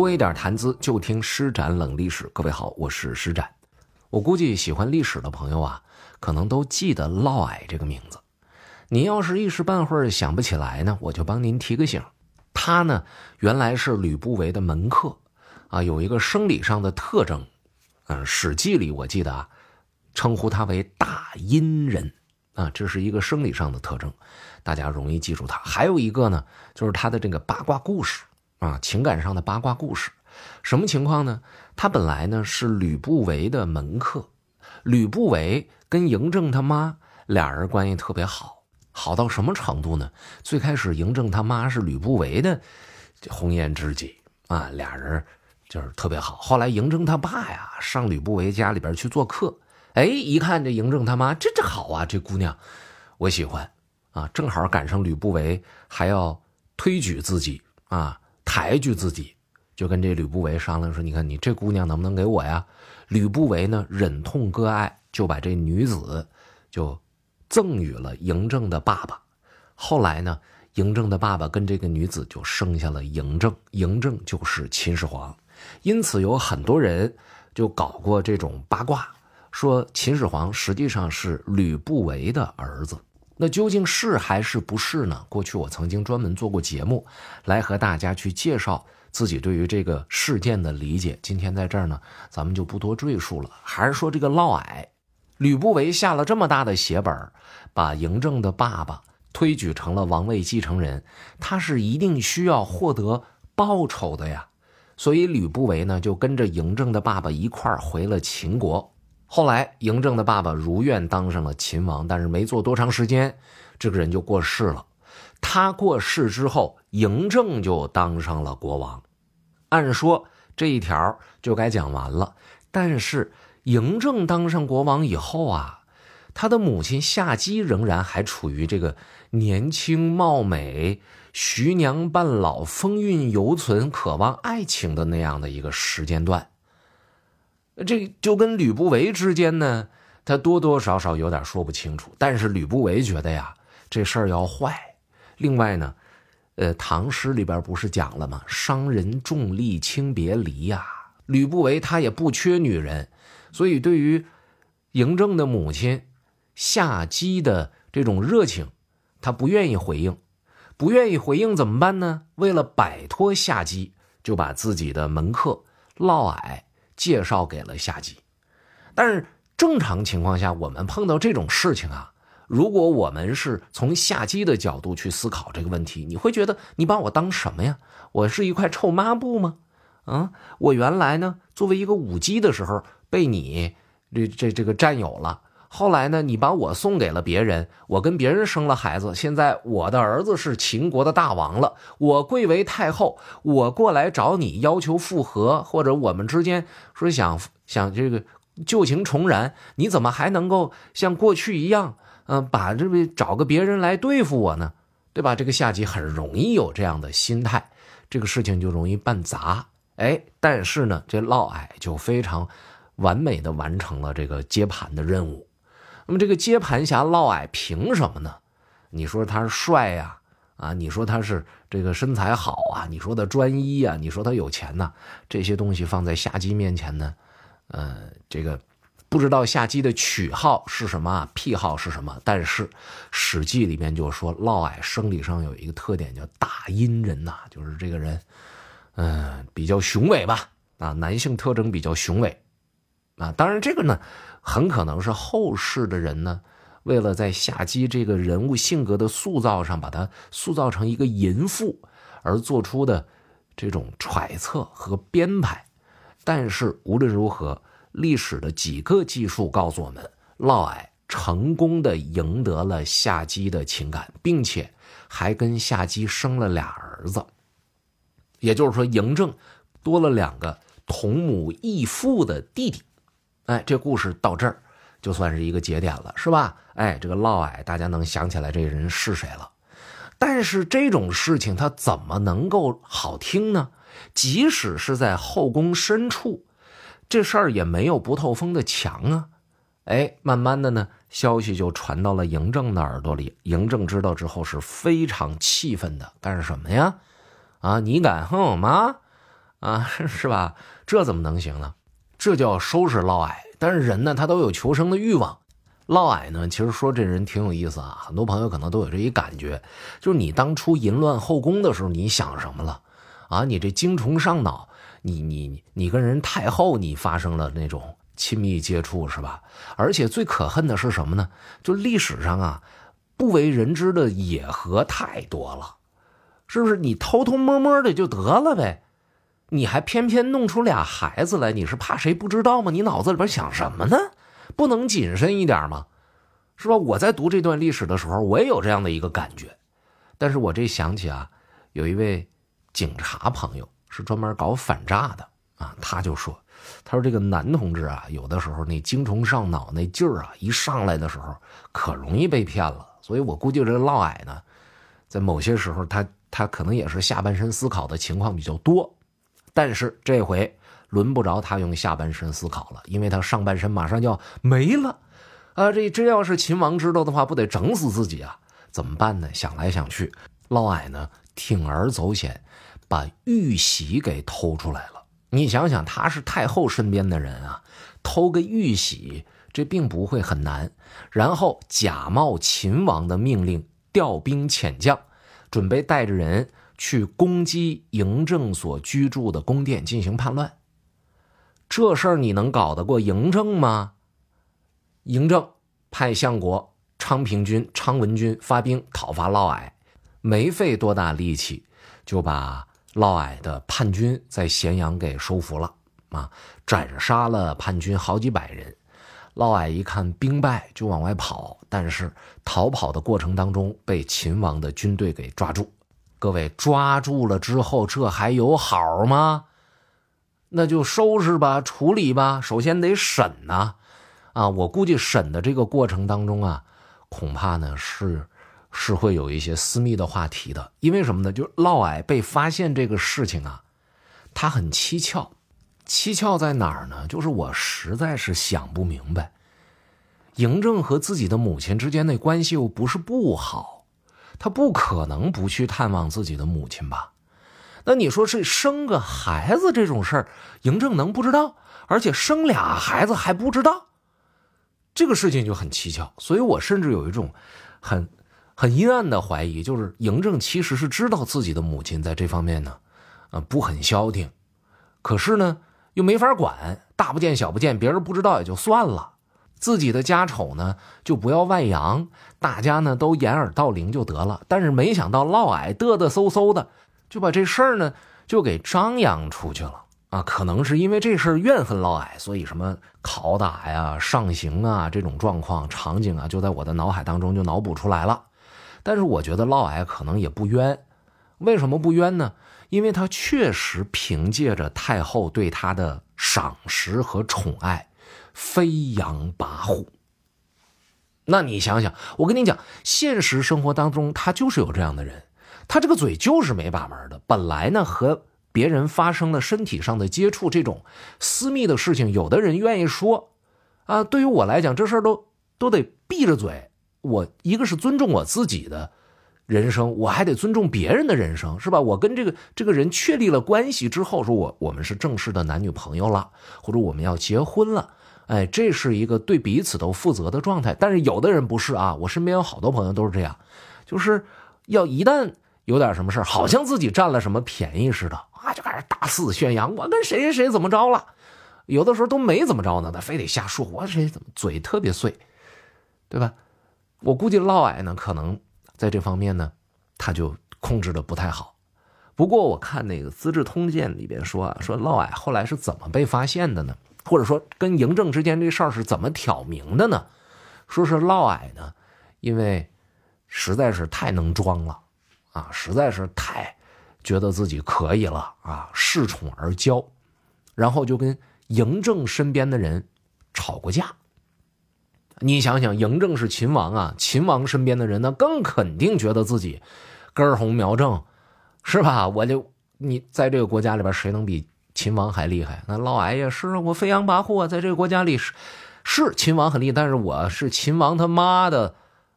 多一点谈资，就听施展冷历史。各位好，我是施展。我估计喜欢历史的朋友啊，可能都记得嫪毐这个名字。您要是一时半会儿想不起来呢，我就帮您提个醒。他呢，原来是吕不韦的门客，啊，有一个生理上的特征，嗯，《史记》里我记得啊，称呼他为大阴人，啊，这是一个生理上的特征，大家容易记住他。还有一个呢，就是他的这个八卦故事，啊，情感上的八卦故事，什么情况呢？他本来呢是吕不韦的门客，吕不韦跟嬴政他妈俩人关系特别好。好到什么程度呢？最开始嬴政他妈是吕不韦的红颜知己啊，俩人就是特别好。后来嬴政他爸呀上吕不韦家里边去做客，哎，一看这嬴政他妈，这这好啊，这姑娘我喜欢啊，正好赶上吕不韦还要推举自己啊，抬举自己，就跟这吕不韦商量说：“你看你这姑娘能不能给我呀？”吕不韦呢忍痛割爱，就把这女子就。赠予了嬴政的爸爸，后来呢，嬴政的爸爸跟这个女子就生下了嬴政，嬴政就是秦始皇，因此有很多人就搞过这种八卦，说秦始皇实际上是吕不韦的儿子，那究竟是还是不是呢？过去我曾经专门做过节目，来和大家去介绍自己对于这个事件的理解，今天在这儿呢，咱们就不多赘述了，还是说这个嫪毐。吕不韦下了这么大的血本，把嬴政的爸爸推举成了王位继承人，他是一定需要获得报酬的呀。所以吕不韦呢，就跟着嬴政的爸爸一块儿回了秦国。后来嬴政的爸爸如愿当上了秦王，但是没做多长时间，这个人就过世了。他过世之后，嬴政就当上了国王。按说这一条就该讲完了，但是。嬴政当上国王以后啊，他的母亲夏姬仍然还处于这个年轻貌美、徐娘半老、风韵犹存、渴望爱情的那样的一个时间段。这就跟吕不韦之间呢，他多多少少有点说不清楚。但是吕不韦觉得呀，这事儿要坏。另外呢，呃，唐诗里边不是讲了吗？“伤人重利轻别离”呀，吕不韦他也不缺女人。所以，对于嬴政的母亲夏姬的这种热情，他不愿意回应，不愿意回应怎么办呢？为了摆脱夏姬，就把自己的门客嫪毐介绍给了下级。但是正常情况下，我们碰到这种事情啊，如果我们是从下级的角度去思考这个问题，你会觉得你把我当什么呀？我是一块臭抹布吗？啊，我原来呢，作为一个舞姬的时候。被你这这这个占有了，后来呢，你把我送给了别人，我跟别人生了孩子，现在我的儿子是秦国的大王了，我贵为太后，我过来找你要求复合，或者我们之间说想想这个旧情重燃，你怎么还能够像过去一样，嗯，把这个找个别人来对付我呢？对吧？这个夏姬很容易有这样的心态，这个事情就容易办砸。哎，但是呢，这嫪毐就非常。完美的完成了这个接盘的任务，那么这个接盘侠嫪毐凭什么呢？你说他是帅呀，啊，你说他是这个身材好啊，你说他专一呀，你说他有钱呐，这些东西放在夏姬面前呢，呃，这个不知道夏姬的取号是什么，癖好是什么，但是《史记》里面就说嫪毐生理上有一个特点叫大阴人呐，就是这个人，嗯，比较雄伟吧，啊，男性特征比较雄伟。啊，当然这个呢，很可能是后世的人呢，为了在夏姬这个人物性格的塑造上，把她塑造成一个淫妇而做出的这种揣测和编排。但是无论如何，历史的几个技术告诉我们，嫪毐成功的赢得了夏姬的情感，并且还跟夏姬生了俩儿子。也就是说，嬴政多了两个同母异父的弟弟。哎，这故事到这儿就算是一个节点了，是吧？哎，这个嫪毐，大家能想起来这人是谁了。但是这种事情他怎么能够好听呢？即使是在后宫深处，这事儿也没有不透风的墙啊。哎，慢慢的呢，消息就传到了嬴政的耳朵里。嬴政知道之后是非常气愤的，干什么呀？啊，你敢和我妈？啊，是吧？这怎么能行呢？这叫收拾嫪毐。但是人呢，他都有求生的欲望。嫪毐呢，其实说这人挺有意思啊。很多朋友可能都有这一感觉，就是你当初淫乱后宫的时候，你想什么了？啊，你这精虫上脑，你你你跟人太后你发生了那种亲密接触是吧？而且最可恨的是什么呢？就历史上啊，不为人知的野合太多了，是不是？你偷偷摸摸的就得了呗。你还偏偏弄出俩孩子来，你是怕谁不知道吗？你脑子里边想什么呢？不能谨慎一点吗？是吧？我在读这段历史的时候，我也有这样的一个感觉。但是我这想起啊，有一位警察朋友是专门搞反诈的啊，他就说，他说这个男同志啊，有的时候那精虫上脑那劲儿啊，一上来的时候可容易被骗了。所以我估计这个嫪毐呢，在某些时候他他可能也是下半身思考的情况比较多。但是这回轮不着他用下半身思考了，因为他上半身马上就要没了，啊，这真要是秦王知道的话，不得整死自己啊？怎么办呢？想来想去，嫪毐呢铤而走险，把玉玺给偷出来了。你想想，他是太后身边的人啊，偷个玉玺，这并不会很难。然后假冒秦王的命令，调兵遣将，准备带着人。去攻击嬴政所居住的宫殿进行叛乱，这事儿你能搞得过嬴政吗？嬴政派相国昌平君昌文君发兵讨伐嫪毐，没费多大力气就把嫪毐的叛军在咸阳给收服了啊，斩杀了叛军好几百人。嫪毐一看兵败，就往外跑，但是逃跑的过程当中被秦王的军队给抓住。各位抓住了之后，这还有好吗？那就收拾吧，处理吧。首先得审呐，啊，我估计审的这个过程当中啊，恐怕呢是是会有一些私密的话题的。因为什么呢？就嫪毐被发现这个事情啊，他很蹊跷，蹊跷在哪儿呢？就是我实在是想不明白，嬴政和自己的母亲之间那关系又不是不好。他不可能不去探望自己的母亲吧？那你说是生个孩子这种事儿，嬴政能不知道？而且生俩孩子还不知道，这个事情就很蹊跷。所以我甚至有一种很很阴暗的怀疑，就是嬴政其实是知道自己的母亲在这方面呢，呃，不很消停，可是呢又没法管，大不见小不见，别人不知道也就算了。自己的家丑呢，就不要外扬，大家呢都掩耳盗铃就得了。但是没想到嫪毐嘚嘚嗖嗖的，就把这事儿呢就给张扬出去了啊！可能是因为这事怨恨嫪毐，所以什么拷打呀、上刑啊这种状况场景啊，就在我的脑海当中就脑补出来了。但是我觉得嫪毐可能也不冤，为什么不冤呢？因为他确实凭借着太后对他的赏识和宠爱。飞扬跋扈，那你想想，我跟你讲，现实生活当中他就是有这样的人，他这个嘴就是没把门的。本来呢，和别人发生了身体上的接触，这种私密的事情，有的人愿意说，啊，对于我来讲，这事儿都都得闭着嘴。我一个是尊重我自己的人生，我还得尊重别人的人生，是吧？我跟这个这个人确立了关系之后，说我我们是正式的男女朋友了，或者我们要结婚了。哎，这是一个对彼此都负责的状态，但是有的人不是啊。我身边有好多朋友都是这样，就是要一旦有点什么事好像自己占了什么便宜似的啊，就开始大肆宣扬我跟谁谁谁怎么着了。有的时候都没怎么着呢，他非得瞎说，我谁怎么嘴特别碎，对吧？我估计嫪毐呢，可能在这方面呢，他就控制的不太好。不过我看那个《资治通鉴》里边说啊，说嫪毐后来是怎么被发现的呢？或者说，跟嬴政之间这事儿是怎么挑明的呢？说是嫪毐呢，因为实在是太能装了，啊，实在是太觉得自己可以了啊，恃宠而骄，然后就跟嬴政身边的人吵过架。你想想，嬴政是秦王啊，秦王身边的人呢，更肯定觉得自己根红苗正，是吧？我就你在这个国家里边，谁能比？秦王还厉害，那嫪毐也是我飞扬跋扈啊，在这个国家里是是秦王很厉害，但是我是秦王他妈的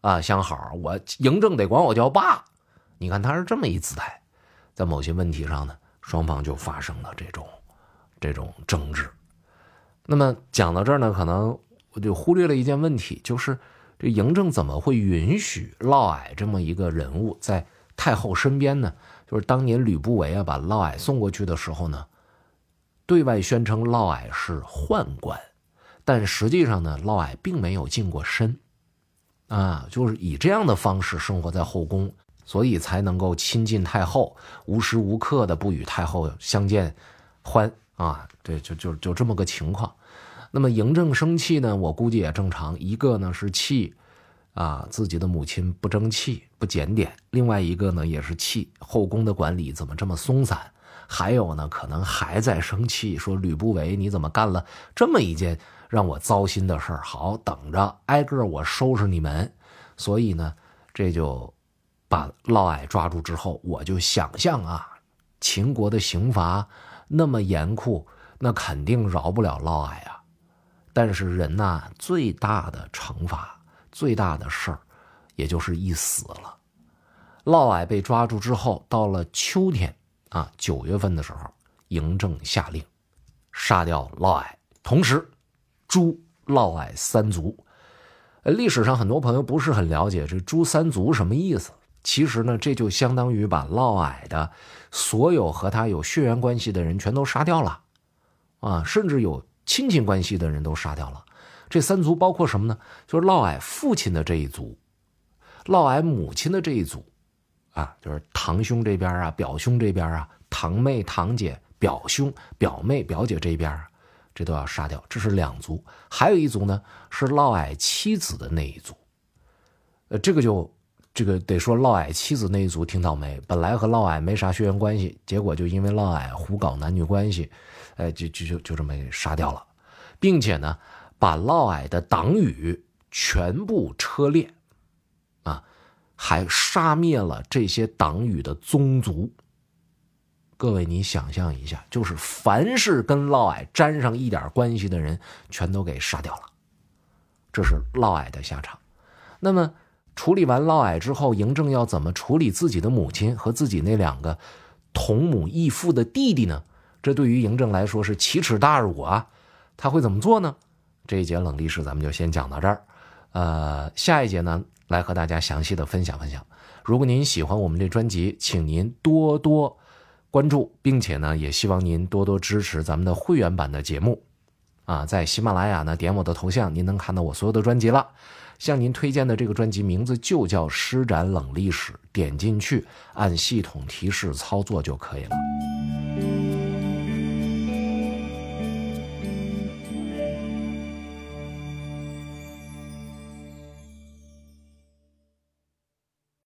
啊相好，我嬴政得管我叫爸。你看他是这么一姿态，在某些问题上呢，双方就发生了这种这种争执。那么讲到这儿呢，可能我就忽略了一件问题，就是这嬴政怎么会允许嫪毐这么一个人物在太后身边呢？就是当年吕不韦啊把嫪毐送过去的时候呢，对外宣称嫪毐是宦官，但实际上呢，嫪毐并没有近过身，啊，就是以这样的方式生活在后宫，所以才能够亲近太后，无时无刻的不与太后相见欢。啊，对，就就就这么个情况。那么嬴政生气呢，我估计也正常。一个呢是气，啊，自己的母亲不争气、不检点；另外一个呢也是气后宫的管理怎么这么松散。还有呢，可能还在生气，说吕不韦你怎么干了这么一件让我糟心的事儿？好，等着挨个我收拾你们。所以呢，这就把嫪毐抓住之后，我就想象啊，秦国的刑罚。那么严酷，那肯定饶不了嫪毐啊！但是人呐，最大的惩罚、最大的事儿，也就是一死了。嫪毐被抓住之后，到了秋天啊，九月份的时候，嬴政下令杀掉嫪毐，同时诛嫪毐三族。历史上很多朋友不是很了解这“诛三族”什么意思。其实呢，这就相当于把嫪毐的所有和他有血缘关系的人全都杀掉了，啊，甚至有亲戚关系的人都杀掉了。这三族包括什么呢？就是嫪毐父亲的这一族，嫪毐母亲的这一族，啊，就是堂兄这边啊，表兄这边啊，堂妹、堂姐、表兄、表妹、表姐这边啊，这都要杀掉。这是两族，还有一族呢，是嫪毐妻子的那一族，呃，这个就。这个得说嫪毐妻子那一族挺倒霉，本来和嫪毐没啥血缘关系，结果就因为嫪毐胡搞男女关系，哎，就就就就这么给杀掉了，并且呢，把嫪毐的党羽全部车裂，啊，还杀灭了这些党羽的宗族。各位，你想象一下，就是凡是跟嫪毐沾上一点关系的人，全都给杀掉了，这是嫪毐的下场。那么。处理完嫪毐之后，嬴政要怎么处理自己的母亲和自己那两个同母异父的弟弟呢？这对于嬴政来说是奇耻大辱啊！他会怎么做呢？这一节冷历史咱们就先讲到这儿，呃，下一节呢来和大家详细的分享分享。如果您喜欢我们这专辑，请您多多关注，并且呢也希望您多多支持咱们的会员版的节目。啊，在喜马拉雅呢点我的头像，您能看到我所有的专辑了。向您推荐的这个专辑名字就叫《施展冷历史》，点进去按系统提示操作就可以了。